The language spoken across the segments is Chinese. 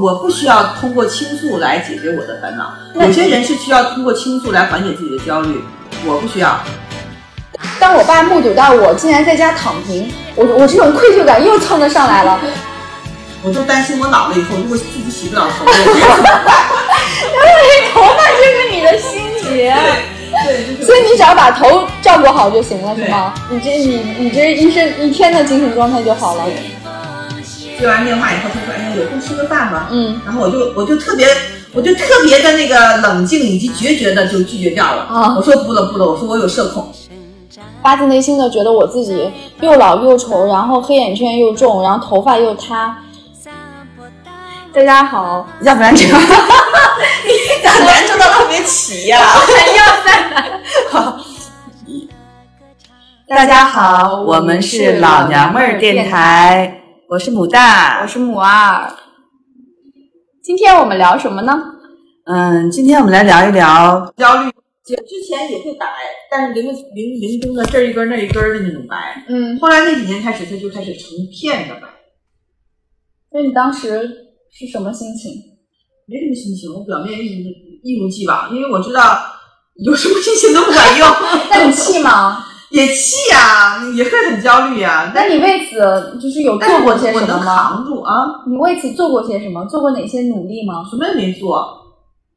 我不需要通过倾诉来解决我的烦恼，有些人是需要通过倾诉来缓解自己的焦虑，我不需要。当我爸目睹到我竟然在家躺平，我我这种愧疚感又蹭的上来了。我就担心我老了以后，如果自己洗不了头，因 为头发就是你的心结。对，所以你只要把头照顾好就行了，是吗？你这你你这一身一天的精神状态就好了。接完电话以后，他说：“哎呀，有空吃个饭吧？”嗯，然后我就我就特别我就特别的那个冷静以及决绝的就拒绝掉了。啊我说不了不了，我说我有社恐。发自内心的觉得我自己又老又丑，然后黑眼圈又重，然后头发又塌。大家好，要不然这个你咋难受到特别齐呀、还要再来。大家好，我们是老娘们儿电台，我是母蛋，我是母二。今天我们聊什么呢？嗯，今天我们来聊一聊焦虑。之前也会白，但是零零零中的这一根儿那一根儿的那种白。嗯，后来那几年开始，它就开始成片的白，那你当时是什么心情？没什么心情，我表面一如一如既往，因为我知道有什么心情都不管用。那你气吗？也气呀、也会很焦虑呀、但那你为此就是有做过些什么吗？扛住啊，你为此做过些什么？做过哪些努力吗？什么也没做。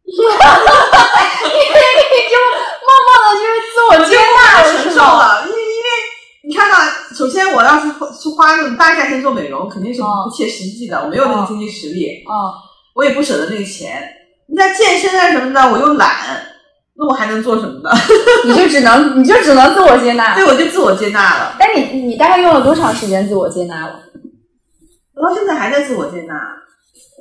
你就默默的就是自我接纳了，承受？了，因为因为你看到，首先我要是花去花那种大价钱做美容，肯定是嗯不切实际的，我没有那个经济实力，啊，我也不舍得那个钱。你在健身啊什么的，我又懒，那我还能做什么呢？你就只能你就只能自我接纳对，。我就自我接纳了。但你你大概用了多长时间自我接纳了？我到现在还在自我接纳，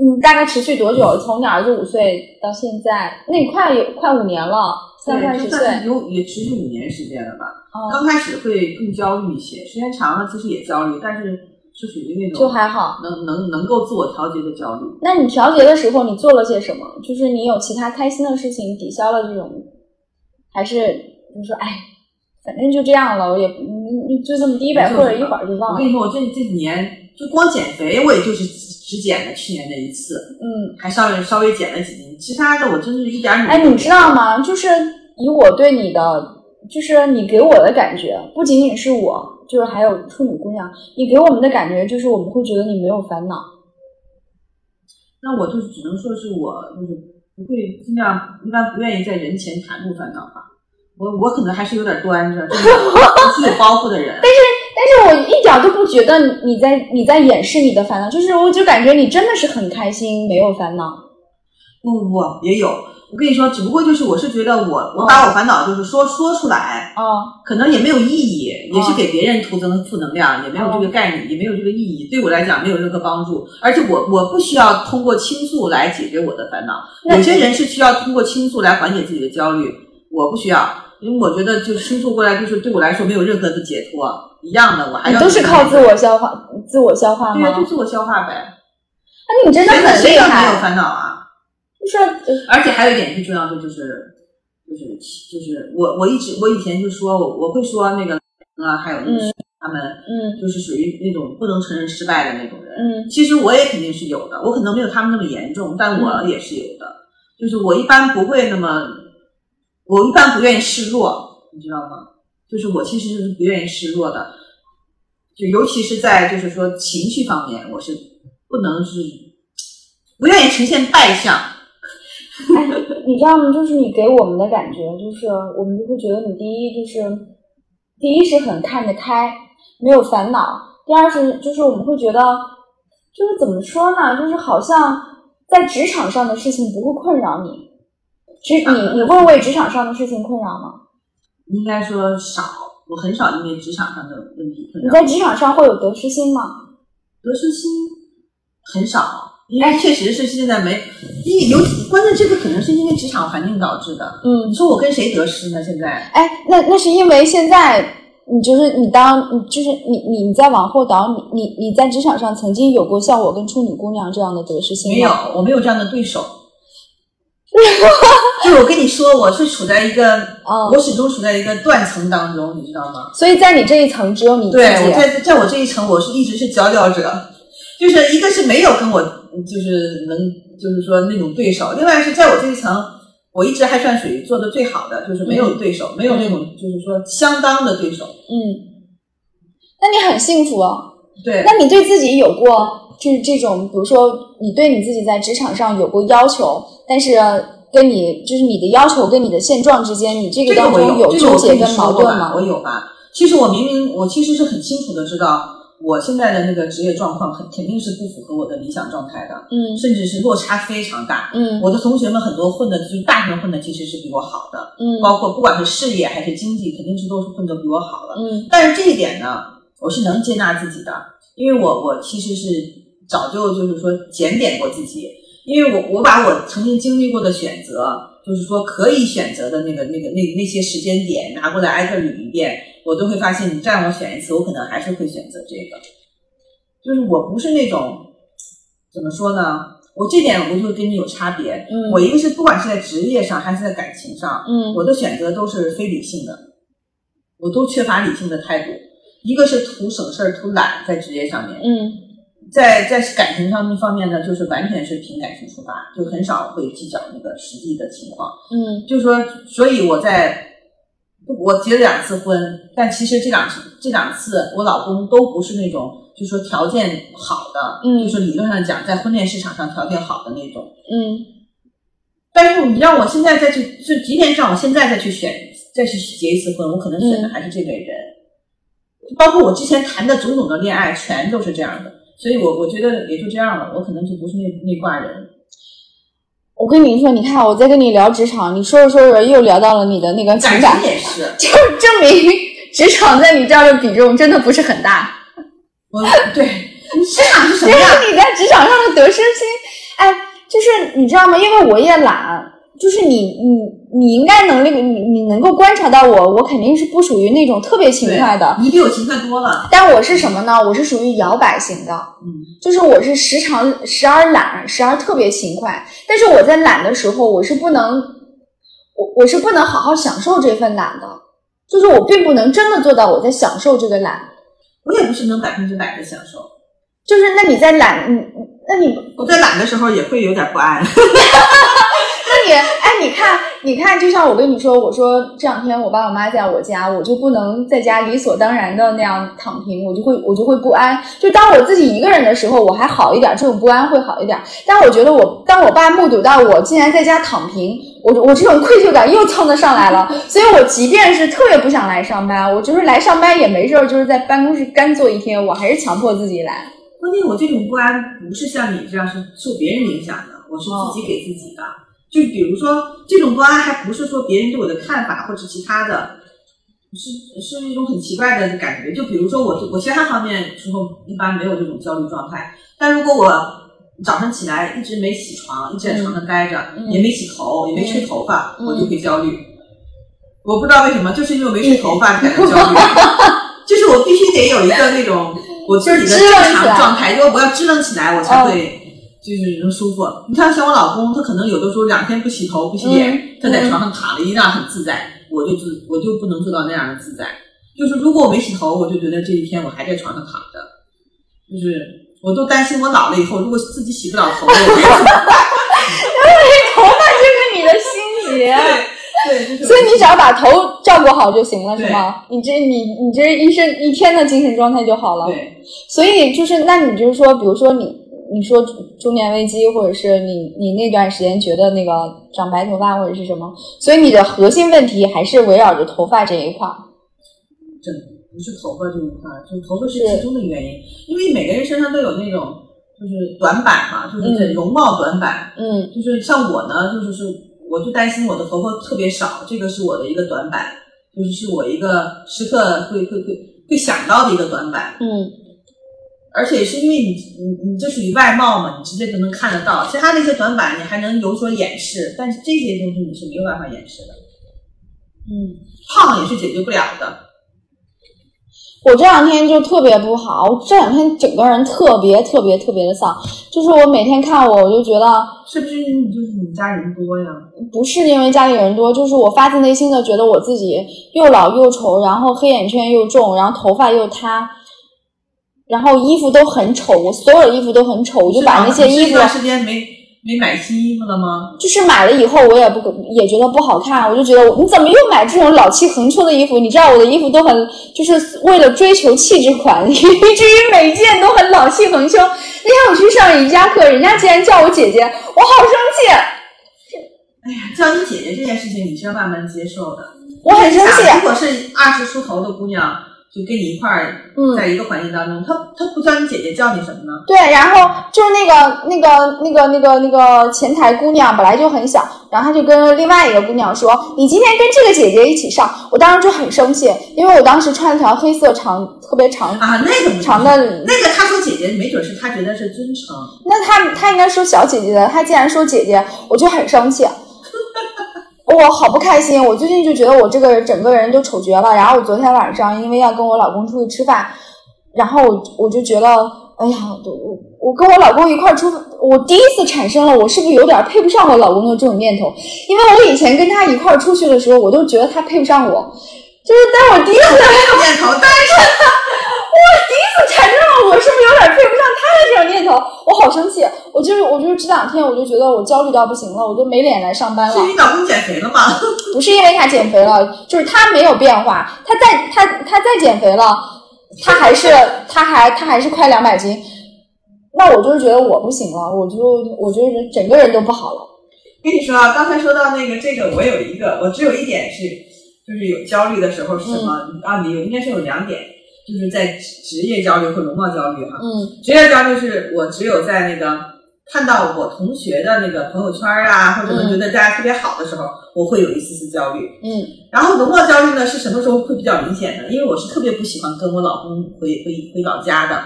你，大概持续多久？从你儿子五岁到现在，那你快有快五年了，现在快十岁。有也持续五年时间了吧。哦，刚开始会更焦虑一些，时间长了其实也焦虑，但是是属于那种就还好。能能能够自我调节的焦虑。那你调节的时候，你做了些什么？就是你有其他开心的事情抵消了这种，还是你说哎，反正就这样了，我也你你就这么低呗，或者一会儿就忘了我跟。你说，我这这几年就光减肥，我也就是只减了去年那一次，嗯，还稍微稍微减了几斤，其他的我真是一点儿哎，你知道吗？就是以我对你的，就是你给我的感觉，不仅仅是我，就是还有处女姑娘，你给我们的感觉就是我们会觉得你没有烦恼。那我就只能说是我就是不会尽量一般不愿意在人前袒露烦恼吧。我我可能还是有点端着，就是 有包袱的人。但是但是我一点都不觉得你在你在掩饰你的烦恼，就是我就感觉你真的是很开心，没有烦恼。不不不，也有。我跟你说，只不过就是我是觉得我我把我烦恼就是说说出来，哦、可能也没有意义，也是给别人徒增负能量，也没有这个概念，也没有这个意义，对我来讲没有任何帮助。而且我我不需要通过倾诉来解决我的烦恼，有些人是需要通过倾诉来缓解自己的焦虑，我不需要，因为我觉得就倾诉过来就是对我来说没有任何的解脱，一样的，我还都是靠自我消化，自我消化吗？对呀，就自我消化呗，那你真的谁很厉谁要没有，烦恼啊？而且还有一点最重要的就是，就是就是我我一直我以前就说我我会说那个啊，还有那个嗯他们嗯就是属于那种不能承认失败的那种人。嗯其实我也肯定是有的，我可能没有他们那么严重，但我也是有的。就是我一般不会那么，我一般不愿意示弱，你知道吗？就是我其实是不愿意示弱的，就尤其是在就是说情绪方面，我是不能是不愿意呈现败相。哎，你知道吗？就是你给我们的感觉，就是我们就会觉得你第一就是，第一是很看得开，没有烦恼；第二是就是我们会觉得，就是怎么说呢？就是好像在职场上的事情不会困扰你。职 你你会为职场上的事情困扰吗？应该说少，我很少因为职场上的问题困扰。你在职场上会有得失心吗？得失心很少，因为确实是现在没，因为有关键这个可能是因为职场环境导致的。嗯你，说我跟谁得失呢？现在哎，那那是因为现在你就是你当你就是你你你在往后倒，你你你在职场上曾经有过像我跟处女姑娘这样的得失心吗？没有，我没有这样的对手。就我跟你说，我是处在一个，嗯我始终处在一个断层当中，你知道吗？所以在你这一层只有你自己。对，我在在我这一层，我是一直是佼佼者，就是一个是没有跟我就是能就是说那种对手，另外是在我这一层，我一直还算属于做的最好的，就是没有对手，没有那种就是说相当的对手。嗯，那你很幸福啊。对，那你对自己有过就是这种，比如说你对你自己在职场上有过要求，但是跟你就是你的要求跟你的现状之间，你这个当中有纠结跟矛盾吗？我有吧。其实我明明我其实是很清楚的知道，我现在的那个职业状况肯肯定是不符合我的理想状态的，嗯，甚至是落差非常大，嗯，我的同学们很多混的，就是大部分混的其实是比我好的，嗯，包括不管是事业还是经济，肯定是都是混得比我好的，嗯，但是这一点呢，我是能接纳自己的，因为我我其实是早就就是说检点过自己，因为我我把我曾经经历过的选择。就是说，可以选择的那个、那个、那那些时间点拿过来挨个捋一遍，我都会发现，你再让我选一次，我可能还是会选择这个。就是我不是那种怎么说呢？我这点我就跟你有差别。嗯，我一个是不管是在职业上还是在感情上，嗯，我的选择都是非理性的，我都缺乏理性的态度。一个是图省事儿、图懒，在职业上面，嗯。在在感情上面方面呢，就是完全是凭感情出发，就很少会计较那个实际的情况。嗯，就是说，所以我在我结了两次婚，但其实这两次这两次我老公都不是那种，就说条件好的，嗯，就说理论上讲，在婚恋市场上条件好的那种，嗯。但是你让我现在再去，就即便让我现在再去选，再去结一次婚，我可能选的还是这类人。包括我之前谈的种种的恋爱，全都是这样的。所以，我我觉得也就这样了，我可能就不是那那挂人。我跟你说，你看我在跟你聊职场，你说着说着又聊到了你的那个情感，也是，就证明职场在你这儿的比重真的不是很大。我对，职场是什么样？你在职场上的得失心，哎，就是你知道吗？因为我也懒。就是你，你你应该能那个，你你能够观察到我，我肯定是不属于那种特别勤快的。你比我勤快多了。但我是什么呢？我是属于摇摆型的。嗯，就是我是时常时而懒，时而特别勤快。但是我在懒的时候，我是不能，我我是不能好好享受这份懒的。就是我并不能真的做到我在享受这个懒。我也不是能百分之百的享受。就是那你在懒，你那你我在懒的时候也会有点不安。哎，你看，你看，就像我跟你说，我说这两天我爸我妈在我家，我就不能在家理所当然的那样躺平，我就会我就会不安。就当我自己一个人的时候，我还好一点，这种不安会好一点。但我觉得我当我爸目睹到我竟然在家躺平，我我这种愧疚感又蹭的上来了。所以我即便是特别不想来上班，我就是来上班也没事儿，就是在办公室干坐一天，我还是强迫自己来。关键我这种不安不是像你这样是受别人影响的，我是自己给自己的。就比如说这种不安，还不是说别人对我的看法或者其他的，是是一种很奇怪的感觉。就比如说我我其他方面时候一般没有这种焦虑状态，但如果我早上起来一直没起床，一直在床上待着，也没洗头，也没吹头发，我就会焦虑。我不知道为什么，就是因为没吹头发才能焦虑。就是我必须得有一个那种我自己的正常状态，因为我要支棱起来，我才会。就是能舒服。你看，像我老公，他可能有的时候两天不洗头、不洗脸，他在床上躺着一样很自在。我就自我就不能做到那样的自在。就是如果我没洗头，我就觉得这一天我还在床上躺着。就是我都担心我老了以后，如果自己洗不了头，因为 头发就是你的心结。对，所以你只要把头照顾好就行了，是吗？你这你你这一身一天的精神状态就好了。对。所以就是，那你就是说，比如说你。你说中年危机，或者是你你那段时间觉得那个长白头发或者是什么，所以你的核心问题还是围绕着头发这一块。真不是头发这一块，就是头发是其中的原因。因为每个人身上都有那种就是短板嘛，就是容貌短板。嗯，就是像我呢，就是是我就担心我的头发特别少，这个是我的一个短板，就是是我一个时刻会会会会想到的一个短板。嗯。而且是因为你你你这属于外貌嘛，你直接就能看得到。其他那些短板你还能有所掩饰，但是这些东西你是没有办法掩饰的。嗯，胖也是解决不了的。我这两天就特别不好，我这两天整个人特别特别特别的丧。就是我每天看我，我就觉得是不是你就是你家人多呀？不是因为家里人多，就是我发自内心的觉得我自己又老又丑，然后黑眼圈又重，然后头发又塌。然后衣服都很丑，我所有的衣服都很丑，我就把那些衣服这段时间没没买新衣服了吗？就是买了以后，我也不也觉得不好看，我就觉得你怎么又买这种老气横秋的衣服？你知道我的衣服都很，就是为了追求气质款，以至于每件都很老气横秋。那天我去上瑜伽课，人家竟然叫我姐姐，我好生气。哎呀，叫你姐姐这件事情你是要慢慢接受的。我很生气。如果是二十出头的姑娘。就跟你一块儿，在一个环境当中，他他不叫你姐姐，叫你什么呢？对，然后就是那个那个那个那个那个前台姑娘本来就很小，然后他就跟另外一个姑娘说：“你今天跟这个姐姐一起上。”我当时就很生气，因为我当时穿了条黑色长特别长啊那个长的那个，他说姐姐，没准是他觉得是尊称。那他他应该说小姐姐的，他既然说姐姐，我就很生气。我好不开心，我最近就觉得我这个整个人都丑绝了。然后我昨天晚上因为要跟我老公出去吃饭，然后我我就觉得，哎呀，我我跟我老公一块出，我第一次产生了我是不是有点配不上我老公的这种念头？因为我以前跟他一块出去的时候，我都觉得他配不上我，就是但我第一次念头，但是。我第一次产生了，我是不是有点配不上他的这种念头？我好生气！我就是，我就是这两天，我就觉得我焦虑到不行了，我都没脸来上班了。是你老公减肥了吗？不是因为他减肥了，就是他没有变化。他再他他再减肥了，他还是 他还他还是快两百斤。那我就是觉得我不行了，我就我就是整个人都不好了。跟你说啊，刚才说到那个这个，我有一个，我只有一点是，就是有焦虑的时候是什么？啊，你有应该是有两点。就是在职业焦虑和容貌焦虑哈，嗯，职业焦虑是我只有在那个看到我同学的那个朋友圈啊，或者觉得大家特别好的时候，我会有一丝丝焦虑，嗯，然后容貌焦虑呢是什么时候会比较明显的？因为我是特别不喜欢跟我老公回回回老家的，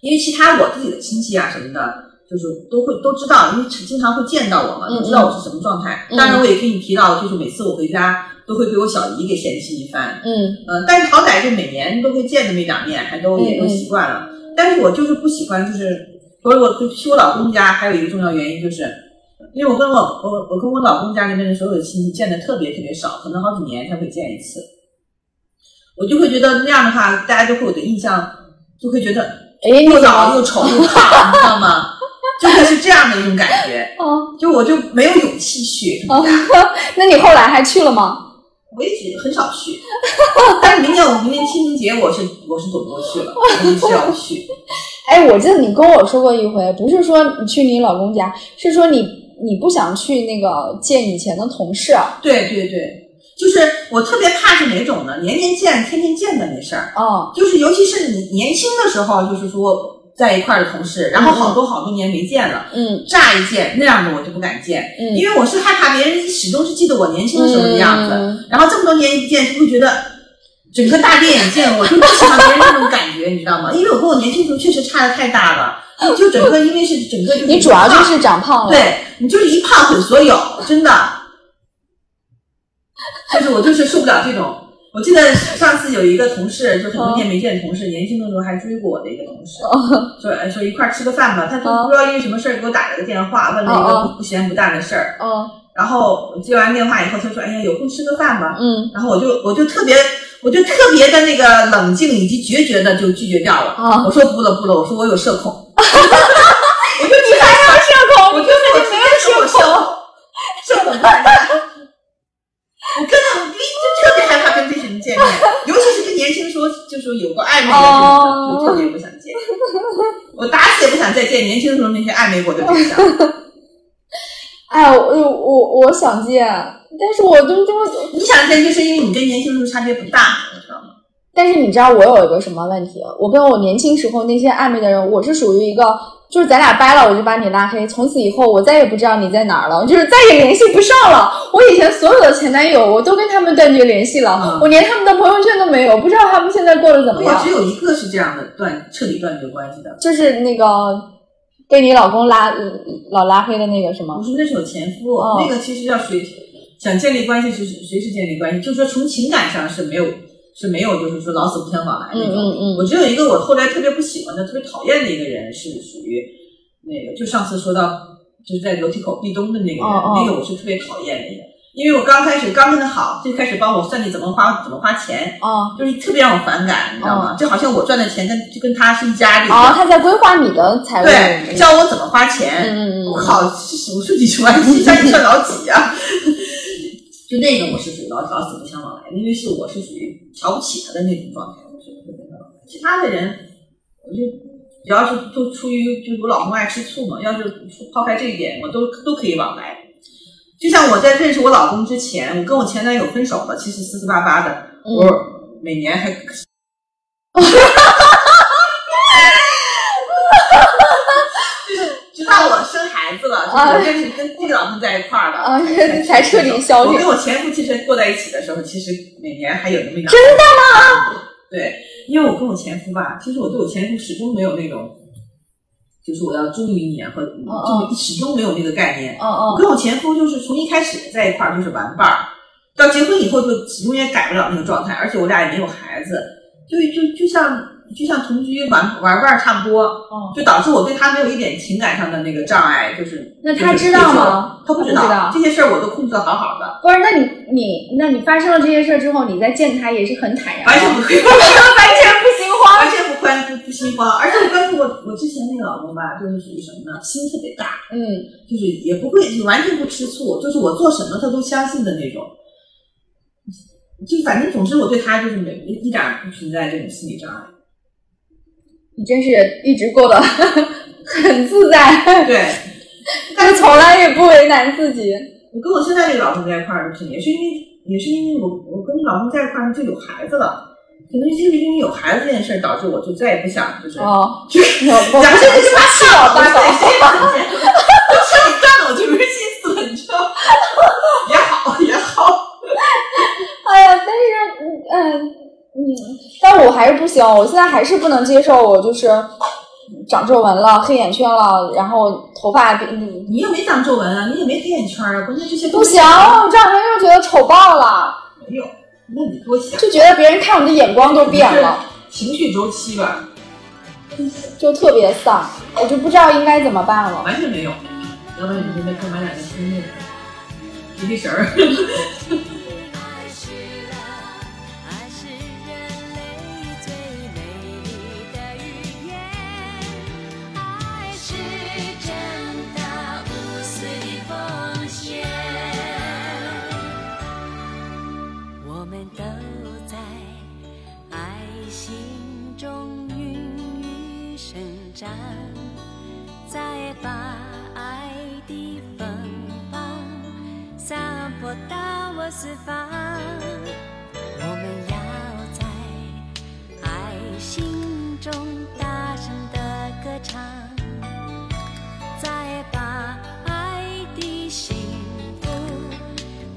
因为其他我自己的亲戚啊什么的，就是都会都知道，因为经常会见到我嘛，都知道我是什么状态。当然我也跟你提到，就是每次我回家。都会被我小姨给嫌弃一番，嗯嗯，但是好歹就每年都会见那么一两面，还都也都习惯了。但是我就是不喜欢，就是我我去我老公家，还有一个重要原因就是，因为我跟我我我跟我老公家那边的所有的亲戚见的特别特别少，可能好几年才会见一次。我就会觉得那样的话，大家就会有的印象，就会觉得哎又老又丑又胖，你知道吗？就会是这样的一种感觉。哦，就我就没有勇气去。哦 那你后来还去了吗？我一直很少去，但是明年我明年清明节我是我是躲不过去了，我一定要去。哎，我记得你跟我说过一回，不是说你去你老公家，是说你你不想去那个见以前的同事。对对对，就是我特别怕是哪种呢？年年见，天天见的没事儿。哦，就是尤其是你年轻的时候，就是说。在一块儿的同事，然后好多好多年没见了，嗯，乍一见那样的我就不敢见，嗯，因为我是害怕别人始终是记得我年轻的时候的样子，然后这么多年一见就会觉得整个大跌眼镜，我就不喜欢别人那种感觉，你知道吗？因为我跟我年轻时候确实差的太大了，就整个因为是整个你主要就是长胖了，对你就是一胖毁所有，真的，就是我就是受不了这种。我记得上次有一个同事，就很多年没见的同事，年轻的时候还追过我的一个同事，说说一块儿吃个饭吧。他就不知道因为什么事儿给我打了个电话，问了一个不咸不淡的事儿。然后接完电话以后，他说：“哎呀，有空吃个饭吧。”嗯。然后我就我就特别我就特别的那个冷静以及决绝的就拒绝掉了。我说不了不了，我说我有社恐。我说你还有社恐？我就说我没有社恐，社恐蛋我根本我第一就特别害怕跟这些人见面，尤年轻时候就是有过暧昧的人，就特别不想见。我打死也不想再见年轻时候那些暧昧过的对象。哎，我我我想见，但是我都都你想见，就是因为你跟年轻时候差别不大，你知道吗？但是你知道我有一个什么问题？我跟我年轻时候那些暧昧的人，我是属于一个。就是咱俩掰了，我就把你拉黑。从此以后，我再也不知道你在哪儿了，就是再也联系不上了。我以前所有的前男友，我都跟他们断绝联系了，我连他们的朋友圈都没有，不知道他们现在过得怎么样。我只有一个是这样的断彻底断绝关系的，就是那个被你老公拉老拉黑的那个是吗？不是，那是我前夫。那个其实要随想建立关系，是随时建立关系，就是说从情感上是没有。是没有，就是说老死不相往来那种。嗯嗯我只有一个我后来特别不喜欢的、特别讨厌的一个人，是属于那个，就上次说到就是在楼梯口壁咚的那个人，那个我是特别讨厌的。因为我刚开始刚跟他好，最开始帮我算计怎么花怎么花钱，哦就是特别让我反感，你知道吗？就好像我赚的钱跟就跟他是一家的一哦，样，他在规划你的财务，对，教我怎么花钱。嗯嗯嗯我靠，五十几十万，一下你算老几呀、就那个我是属于老老死不相往来的，因为是我是属于瞧不起他的那种状态，我是不会跟他往来。其他的人，我就只要是都出于就是我老公爱吃醋嘛，要是抛开这一点，我都都可以往来。就像我在认识我老公之前，我跟我前男友分手了，其实四四八八的，嗯我每年还。直到我生孩子了，就是我跟跟这个老公在一块儿了，啊 才彻底消停我跟我前夫其实过在一起的时候，其实每年还有那么一两。真的吗？对，因为我跟我前夫吧，其实我对我前夫始终没有那种，就是我要忠于你啊，和就是始终没有那个概念。哦哦我跟我前夫就是从一开始在一块儿就是玩伴儿，到结婚以后就永远改不了那个状态，而且我俩也没有孩子，就就就像就像同居玩玩伴差不多，哦，就导致我对他没有一点情感上的那个障碍，就是那他知道吗他不知道这些事儿我都控制的好好的，不是，那你你那你发生了这些事儿之后，你再见他也是很坦然，完全不会，完全不心慌。完全不宽不不心慌，而且我跟我我之前那个老公吧，就是属于什么呢？心特别大，嗯，就是也不会，就完全不吃醋，就是我做什么他都相信的那种。就反正总之我对他就是没一点不存在这种心理障碍。你真是一直过得 很自在，对，但是从来也不为难自己。我跟我现在这个老公在一块儿，就是也是因为也是因为我我跟老公在一块儿就有孩子了，可能就是因为有孩子这件事儿导致我就再也不想就是。哦，就是 我我两个人是七老八搞，搞。彻底干了我就没心思了，你知道吗？也好也好，哎呀，但是嗯嗯，但我还是不行，我现在还是不能接受我就是长皱纹了、黑眼圈了，然后头发变嗯你也没长皱纹啊，你也没黑眼圈啊，关键这些都不行，我这两天就觉得丑爆了，没有，那你多想，就觉得别人看我的眼光都变了，情绪周期吧，就特别丧，我就不知道应该怎么办了。完全没有，要不然你现在快买两个新的，提提神儿。生长，再把爱的芬芳散播到我四方。我们要在爱心中大声的歌唱，再把爱的幸福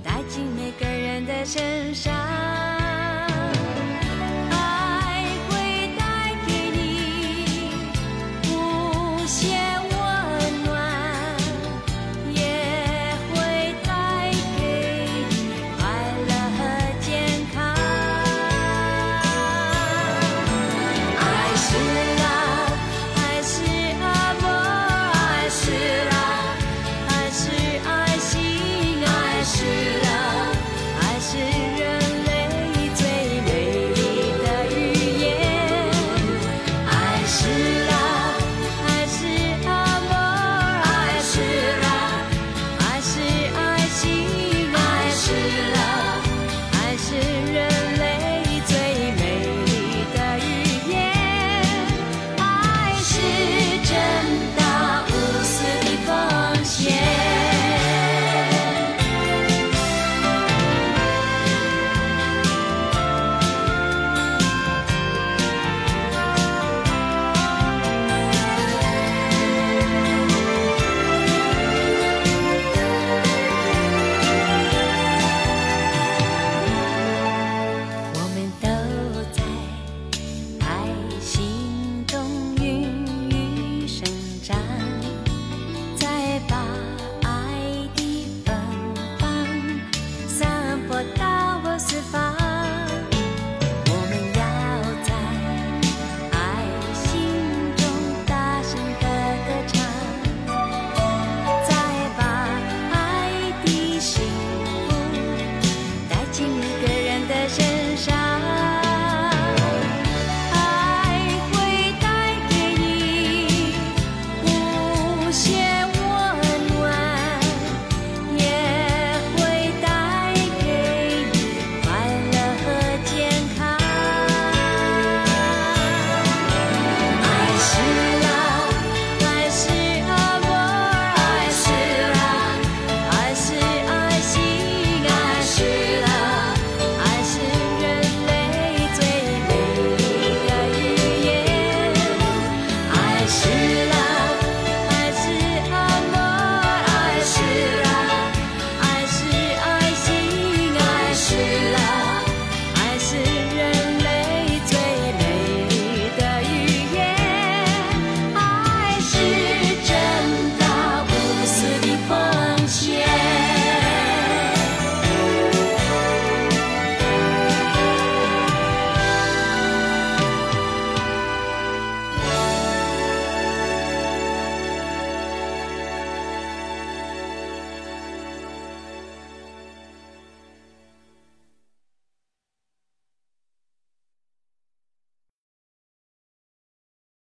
带进每个人的身上。